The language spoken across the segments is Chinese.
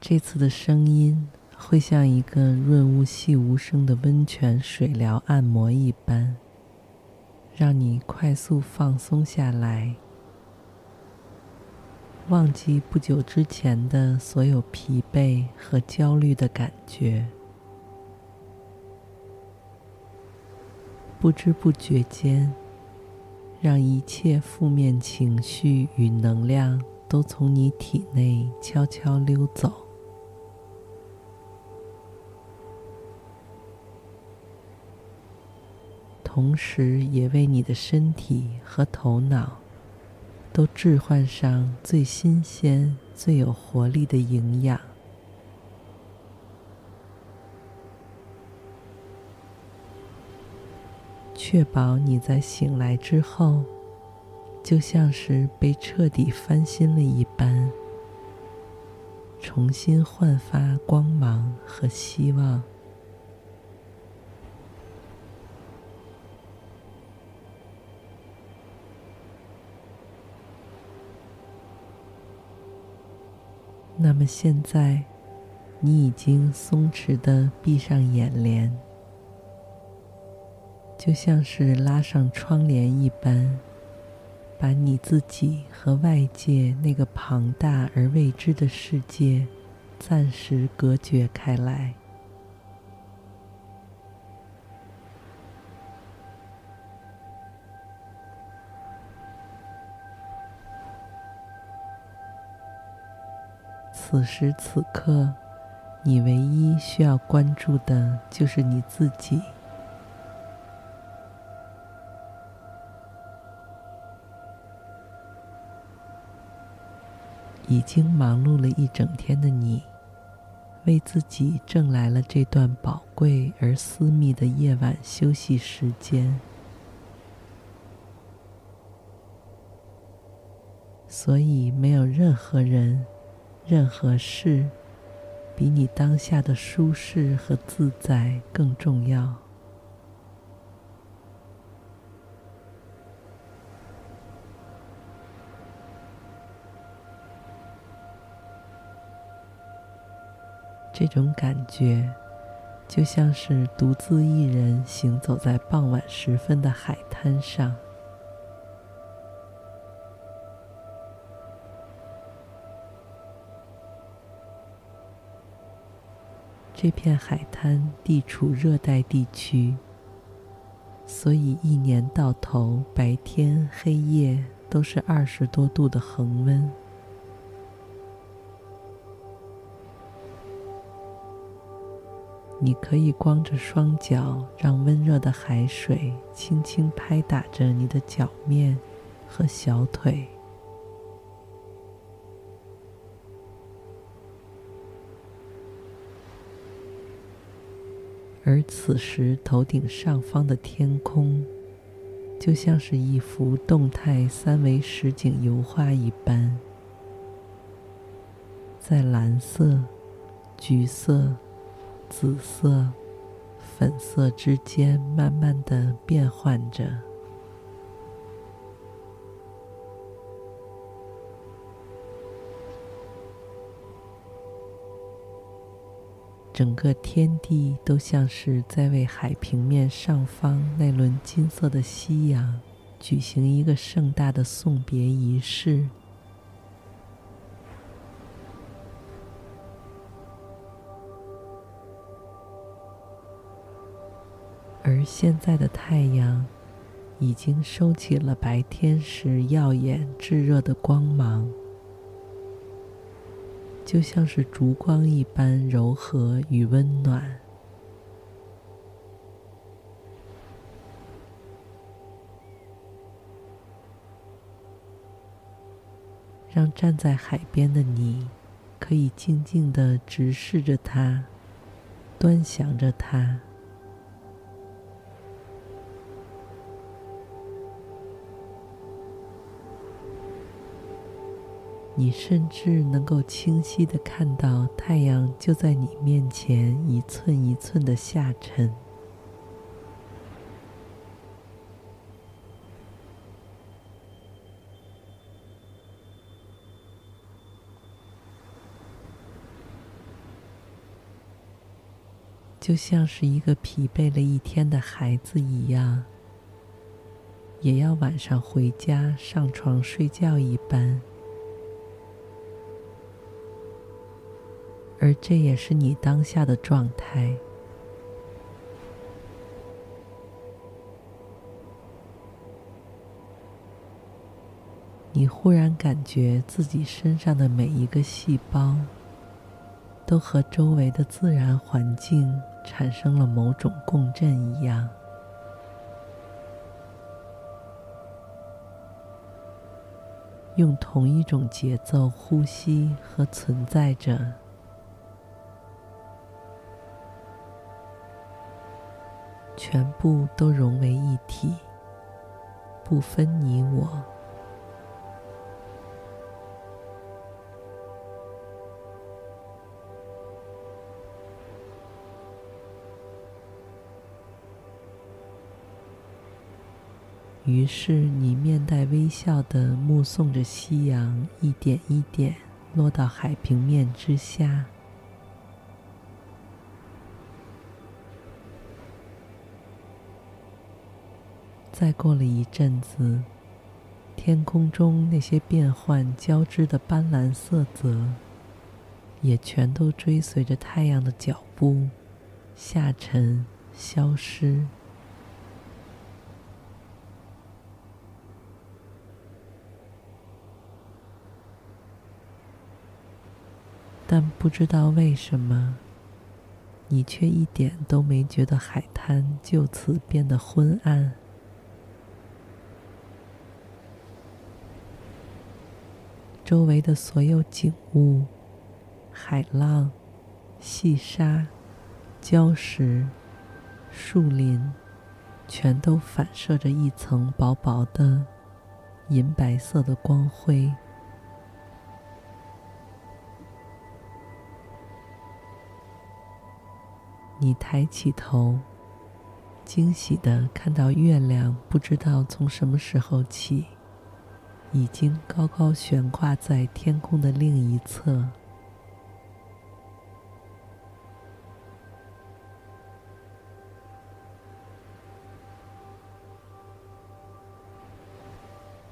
这次的声音会像一个润物细无声的温泉水疗按摩一般，让你快速放松下来，忘记不久之前的所有疲惫和焦虑的感觉，不知不觉间，让一切负面情绪与能量都从你体内悄悄溜走。同时，也为你的身体和头脑都置换上最新鲜、最有活力的营养，确保你在醒来之后，就像是被彻底翻新了一般，重新焕发光芒和希望。那么现在，你已经松弛的闭上眼帘，就像是拉上窗帘一般，把你自己和外界那个庞大而未知的世界暂时隔绝开来。此时此刻，你唯一需要关注的就是你自己。已经忙碌了一整天的你，为自己挣来了这段宝贵而私密的夜晚休息时间，所以没有任何人。任何事比你当下的舒适和自在更重要。这种感觉，就像是独自一人行走在傍晚时分的海滩上。这片海滩地处热带地区，所以一年到头白天黑夜都是二十多度的恒温。你可以光着双脚，让温热的海水轻轻拍打着你的脚面和小腿。而此时，头顶上方的天空，就像是一幅动态三维实景油画一般，在蓝色、橘色、紫色、粉色之间慢慢的变换着。整个天地都像是在为海平面上方那轮金色的夕阳举行一个盛大的送别仪式，而现在的太阳已经收起了白天时耀眼炙热的光芒。就像是烛光一般柔和与温暖。让站在海边的你，可以静静的直视着它，端详着它。你甚至能够清晰地看到太阳就在你面前一寸一寸的下沉。就像是一个疲惫了一天的孩子一样，也要晚上回家上床睡觉一般，而这也是你当下的状态。你忽然感觉自己身上的每一个细胞，都和周围的自然环境。产生了某种共振一样，用同一种节奏呼吸和存在着，全部都融为一体，不分你我。于是，你面带微笑的目送着夕阳一点一点落到海平面之下。再过了一阵子，天空中那些变幻交织的斑斓色泽，也全都追随着太阳的脚步下沉、消失。但不知道为什么，你却一点都没觉得海滩就此变得昏暗。周围的所有景物、海浪、细沙、礁石、树林，全都反射着一层薄薄的银白色的光辉。你抬起头，惊喜地看到月亮，不知道从什么时候起，已经高高悬挂在天空的另一侧。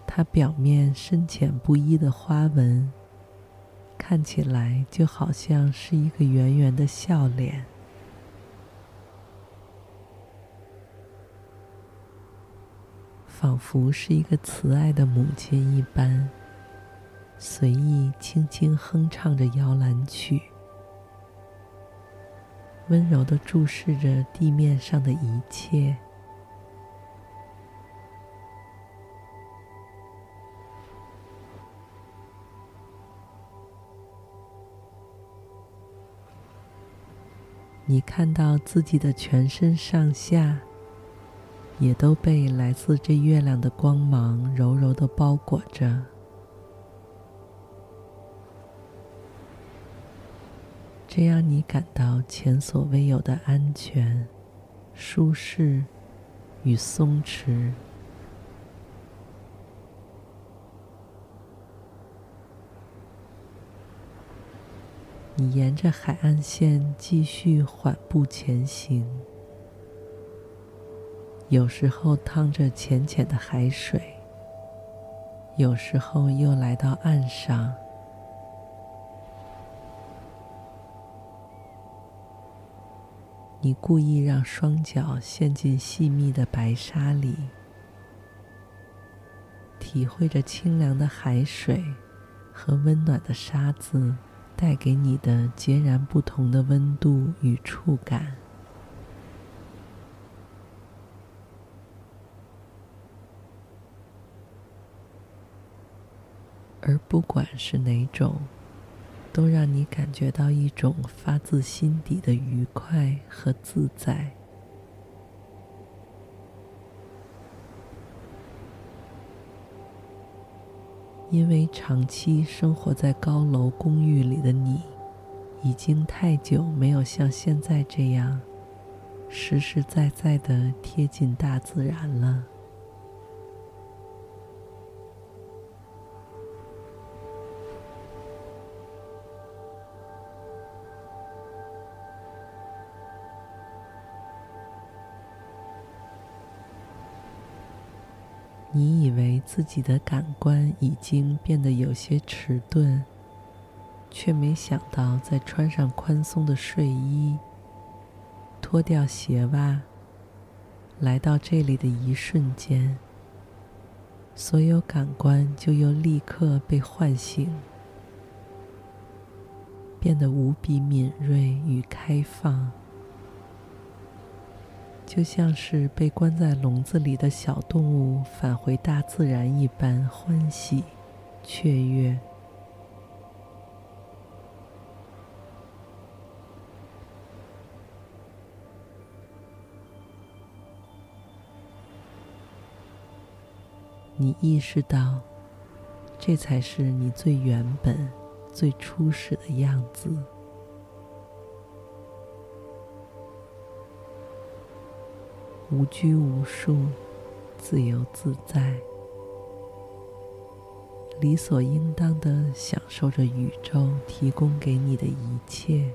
它表面深浅不一的花纹，看起来就好像是一个圆圆的笑脸。仿佛是一个慈爱的母亲一般，随意轻轻哼唱着摇篮曲，温柔的注视着地面上的一切。你看到自己的全身上下。也都被来自这月亮的光芒柔柔的包裹着，这样你感到前所未有的安全、舒适与松弛。你沿着海岸线继续缓步前行。有时候趟着浅浅的海水，有时候又来到岸上。你故意让双脚陷进细密的白沙里，体会着清凉的海水和温暖的沙子带给你的截然不同的温度与触感。而不管是哪种，都让你感觉到一种发自心底的愉快和自在。因为长期生活在高楼公寓里的你，已经太久没有像现在这样实实在在的贴近大自然了。你以为自己的感官已经变得有些迟钝，却没想到，在穿上宽松的睡衣、脱掉鞋袜，来到这里的一瞬间，所有感官就又立刻被唤醒，变得无比敏锐与开放。就像是被关在笼子里的小动物返回大自然一般欢喜、雀跃。你意识到，这才是你最原本、最初始的样子。无拘无束，自由自在，理所应当的享受着宇宙提供给你的一切。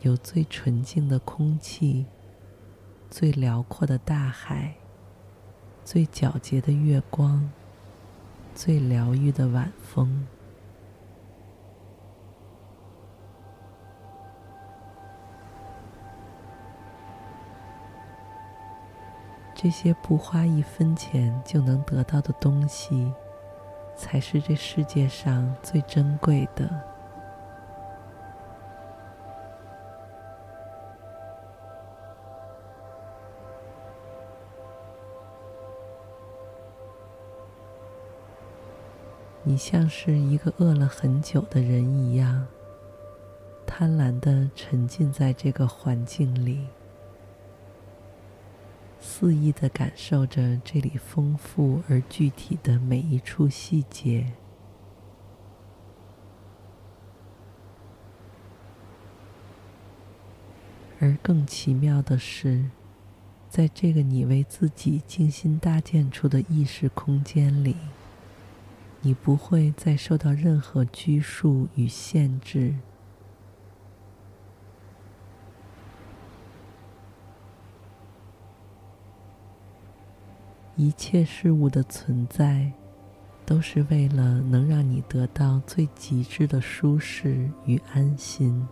有最纯净的空气，最辽阔的大海，最皎洁的月光，最疗愈的晚风。这些不花一分钱就能得到的东西，才是这世界上最珍贵的。你像是一个饿了很久的人一样，贪婪地沉浸在这个环境里。肆意的感受着这里丰富而具体的每一处细节，而更奇妙的是，在这个你为自己精心搭建出的意识空间里，你不会再受到任何拘束与限制。一切事物的存在，都是为了能让你得到最极致的舒适与安心。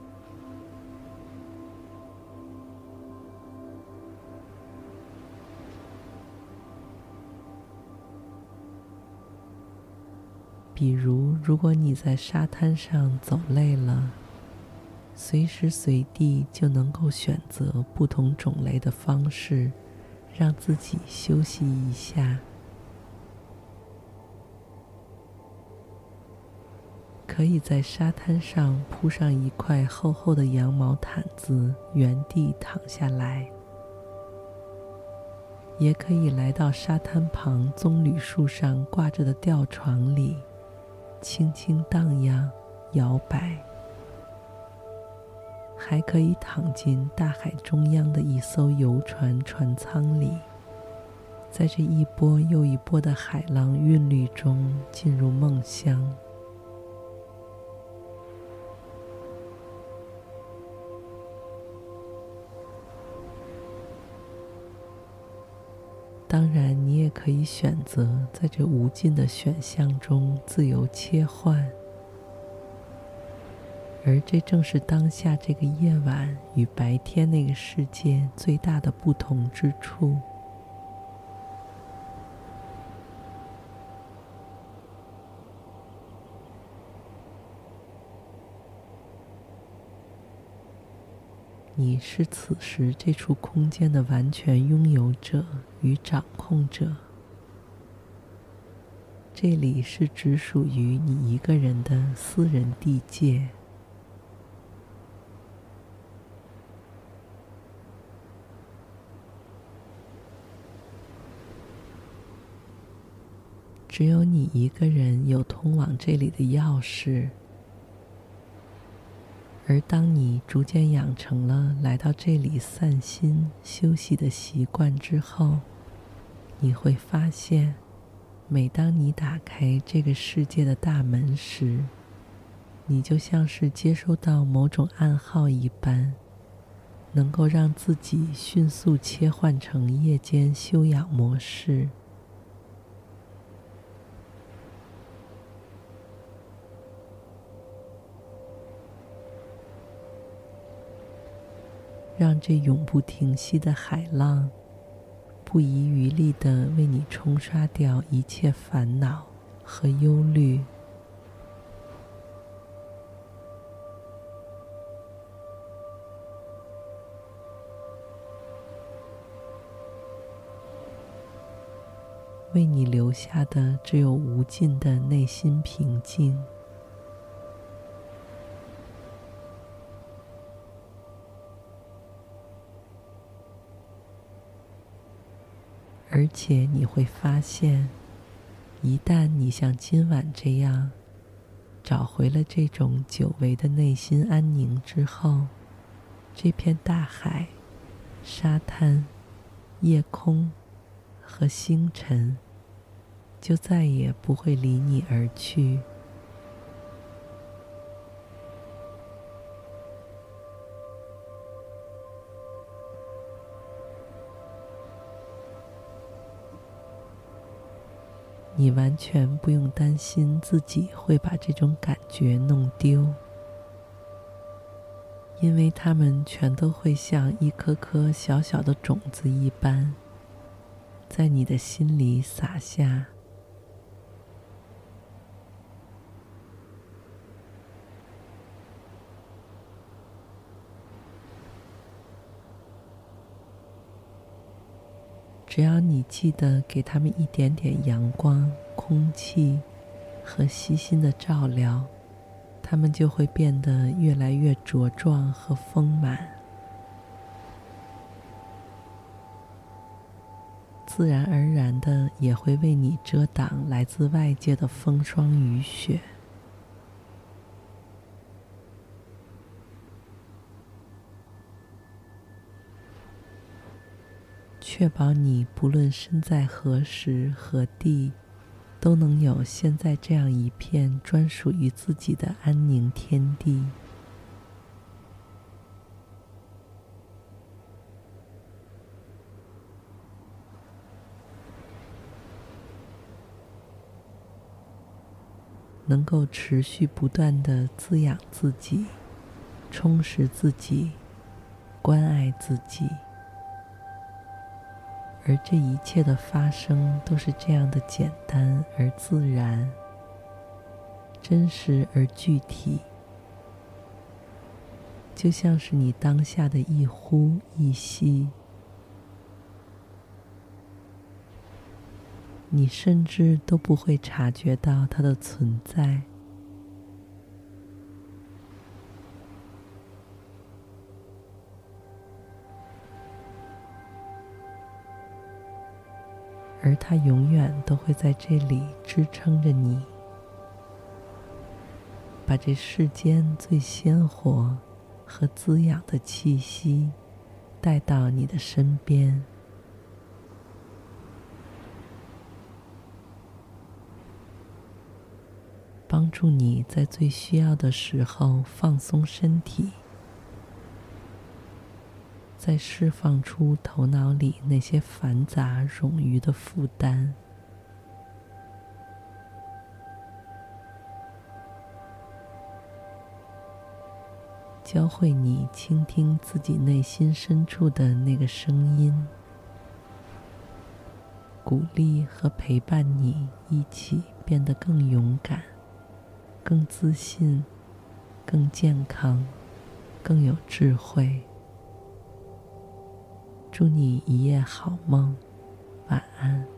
比如，如果你在沙滩上走累了，随时随地就能够选择不同种类的方式。让自己休息一下，可以在沙滩上铺上一块厚厚的羊毛毯子，原地躺下来；也可以来到沙滩旁棕榈树上挂着的吊床里，轻轻荡漾、摇摆。还可以躺进大海中央的一艘游船船舱里，在这一波又一波的海浪韵律中进入梦乡。当然，你也可以选择在这无尽的选项中自由切换。而这正是当下这个夜晚与白天那个世界最大的不同之处。你是此时这处空间的完全拥有者与掌控者。这里是只属于你一个人的私人地界。只有你一个人有通往这里的钥匙。而当你逐渐养成了来到这里散心休息的习惯之后，你会发现，每当你打开这个世界的大门时，你就像是接收到某种暗号一般，能够让自己迅速切换成夜间休养模式。让这永不停息的海浪，不遗余力的为你冲刷掉一切烦恼和忧虑。为你留下的只有无尽的内心平静。而且你会发现，一旦你像今晚这样找回了这种久违的内心安宁之后，这片大海、沙滩、夜空和星辰就再也不会离你而去。你完全不用担心自己会把这种感觉弄丢，因为它们全都会像一颗颗小小的种子一般，在你的心里撒下。只要你记得给他们一点点阳光、空气和细心的照料，他们就会变得越来越茁壮和丰满，自然而然的也会为你遮挡来自外界的风霜雨雪。确保你不论身在何时何地，都能有现在这样一片专属于自己的安宁天地。能够持续不断的滋养自己、充实自己、关爱自己。而这一切的发生都是这样的简单而自然，真实而具体，就像是你当下的一呼一吸，你甚至都不会察觉到它的存在。而它永远都会在这里支撑着你，把这世间最鲜活和滋养的气息带到你的身边，帮助你在最需要的时候放松身体。在释放出头脑里那些繁杂冗余的负担，教会你倾听自己内心深处的那个声音，鼓励和陪伴你一起变得更勇敢、更自信、更健康、更有智慧。祝你一夜好梦，晚安。